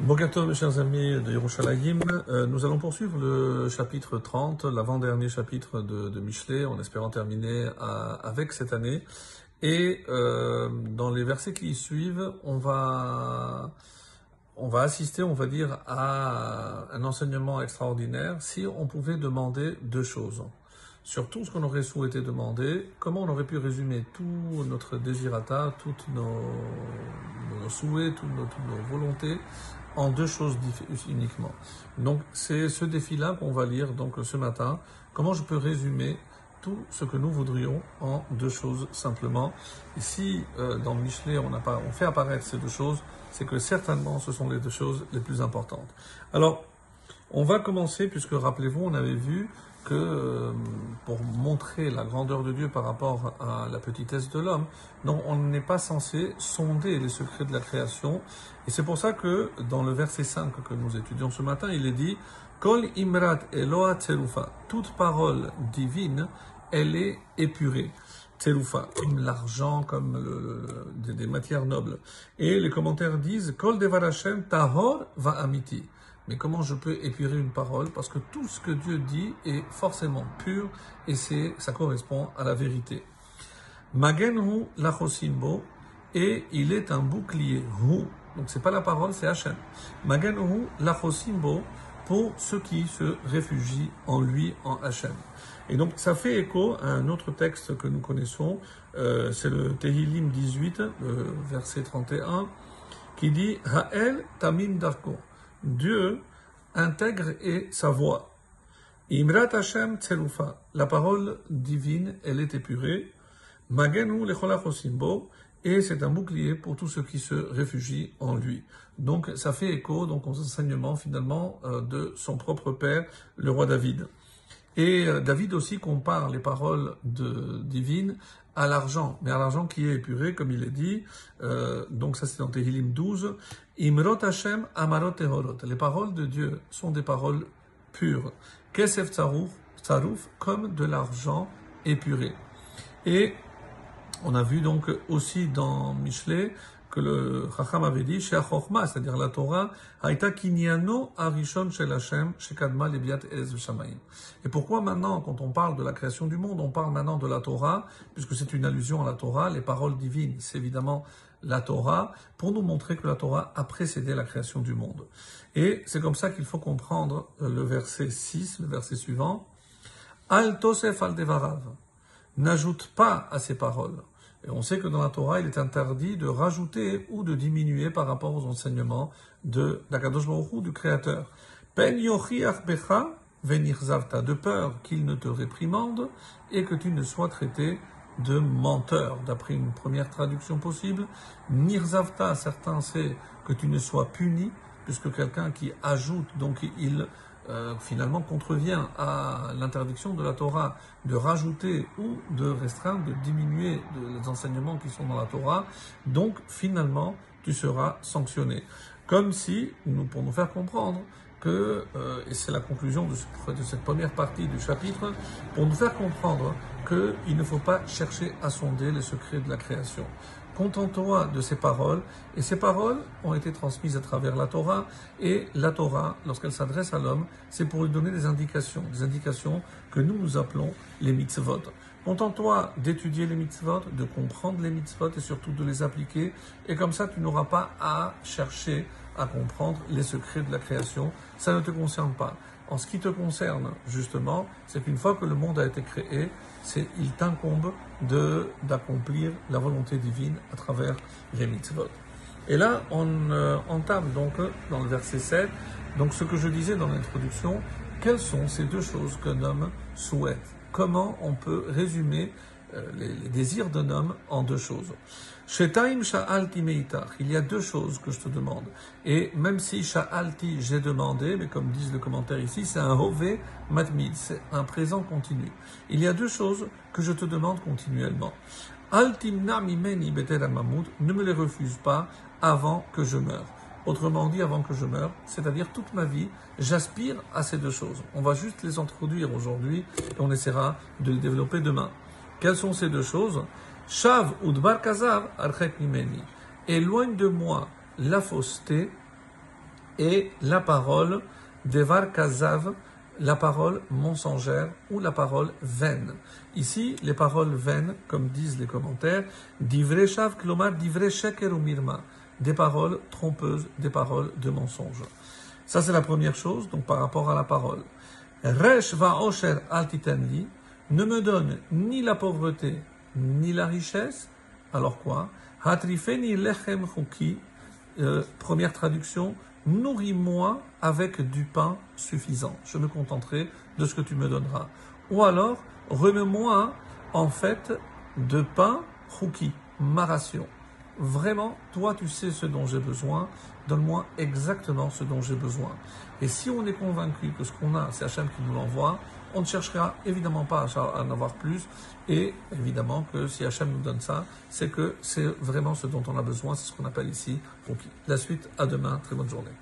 Bogato, mes chers amis de Yerushalayim, euh, nous allons poursuivre le chapitre 30, l'avant-dernier chapitre de, Michelet, en espérant terminer avec cette année. Et euh, dans les versets qui y suivent, on va, on va assister, on va dire, à un enseignement extraordinaire si on pouvait demander deux choses. Sur tout ce qu'on aurait souhaité demander, comment on aurait pu résumer tout notre désirata, toutes nos, nos souhaits, toutes nos volontés en deux choses uniquement. Donc c'est ce défi-là qu'on va lire donc ce matin. Comment je peux résumer tout ce que nous voudrions en deux choses simplement? Si euh, dans Michelet on, on fait apparaître ces deux choses, c'est que certainement ce sont les deux choses les plus importantes. Alors, on va commencer, puisque rappelez-vous, on avait vu que euh, pour montrer la grandeur de Dieu par rapport à la petitesse de l'homme, non, on n'est pas censé sonder les secrets de la création. Et c'est pour ça que dans le verset 5 que nous étudions ce matin, il est dit Kol imrat Eloa tserufa. Toute parole divine, elle est épurée. Tserufa, comme l'argent, comme le- des, des matières nobles. Et les commentaires disent Kol devar Hashem tahor va amiti. Mais comment je peux épurer une parole? Parce que tout ce que Dieu dit est forcément pur et c'est, ça correspond à la vérité. Magenhu lachosimbo et il est un bouclier. Hu, donc c'est pas la parole, c'est Hachem. Magenhu lachosimbo pour ceux qui se réfugient en lui, en Hachem. Et donc ça fait écho à un autre texte que nous connaissons, euh, c'est le Tehillim 18, le verset 31, qui dit Ha'el tamim darko. Dieu intègre et sa voix. Imrat Hashem tserufa. La parole divine, elle est épurée. Magenu et c'est un bouclier pour tous ceux qui se réfugient en lui. Donc ça fait écho donc aux enseignements finalement euh, de son propre père, le roi David. Et euh, David aussi compare les paroles divines à l'argent, mais à l'argent qui est épuré, comme il est dit. euh, donc ça c'est dans Tehillim 12. Imrot Hashem amarot tehorot. Les paroles de Dieu sont des paroles pures. Kesef tsarouf, tsarouf, comme de l'argent épuré. Et on a vu donc aussi dans Michelet que le Chacham avait dit, c'est-à-dire la Torah, Haïta kinyano arishon shel Hashem, shekadma ez shamayim. Et pourquoi maintenant, quand on parle de la création du monde, on parle maintenant de la Torah, puisque c'est une allusion à la Torah, les paroles divines, c'est évidemment la Torah, pour nous montrer que la Torah a précédé la création du monde. Et c'est comme ça qu'il faut comprendre le verset 6, le verset suivant, Al tosef al devarav n'ajoute pas à ces paroles. Et on sait que dans la Torah, il est interdit de rajouter ou de diminuer par rapport aux enseignements de d'Akadosh Baruch du Créateur. Ben yochiach becha venirzavta, de peur qu'il ne te réprimande et que tu ne sois traité de menteur, d'après une première traduction possible. Nirzavta, certains c'est que tu ne sois puni, puisque quelqu'un qui ajoute, donc il euh, finalement contrevient à l'interdiction de la Torah de rajouter ou de restreindre, de diminuer les enseignements qui sont dans la Torah, donc finalement tu seras sanctionné. Comme si, pour nous faire comprendre que, euh, et c'est la conclusion de, de cette première partie du chapitre, pour nous faire comprendre qu'il ne faut pas chercher à sonder les secrets de la création. Contente-toi de ces paroles, et ces paroles ont été transmises à travers la Torah, et la Torah, lorsqu'elle s'adresse à l'homme, c'est pour lui donner des indications, des indications que nous nous appelons les mitzvot. Contente-toi d'étudier les mitzvot, de comprendre les mitzvot et surtout de les appliquer, et comme ça tu n'auras pas à chercher à comprendre les secrets de la création, ça ne te concerne pas. En ce qui te concerne, justement, c'est qu'une fois que le monde a été créé, il t'incombe d'accomplir la volonté divine à travers les mitzvot. Et là, on euh, entame donc dans le verset 7, donc ce que je disais dans l'introduction, quelles sont ces deux choses qu'un homme souhaite? Comment on peut résumer les, les désirs d'un homme en deux choses. Il y a deux choses que je te demande. Et même si sha'alti, j'ai demandé, mais comme disent le commentaire ici, c'est un hove matmid, c'est un présent continu. Il y a deux choses que je te demande continuellement. Mimeni betel ne me les refuse pas avant que je meure. Autrement dit, avant que je meure, c'est-à-dire toute ma vie, j'aspire à ces deux choses. On va juste les introduire aujourd'hui et on essaiera de les développer demain. Quelles sont ces deux choses Shav udbar kazav archek. Éloigne de moi la fausseté et la parole Devar Kazav, la parole mensongère ou la parole vaine. Ici, les paroles vaines, comme disent les commentaires, divreshav klomar divresheker ou mirma, des paroles trompeuses, des paroles de mensonges. Ça, c'est la première chose, donc par rapport à la parole. Resh va osher ne me donne ni la pauvreté, ni la richesse. Alors quoi? Hatrifeni lechem chuki, euh, première traduction, nourris-moi avec du pain suffisant. Je me contenterai de ce que tu me donneras. Ou alors, remets-moi en fait de pain chouki, ma ration. Vraiment, toi tu sais ce dont j'ai besoin, donne-moi exactement ce dont j'ai besoin. Et si on est convaincu que ce qu'on a, c'est Hachem qui nous l'envoie, on ne cherchera évidemment pas à en avoir plus. Et évidemment que si Hachem nous donne ça, c'est que c'est vraiment ce dont on a besoin, c'est ce qu'on appelle ici La suite, à demain, très bonne journée.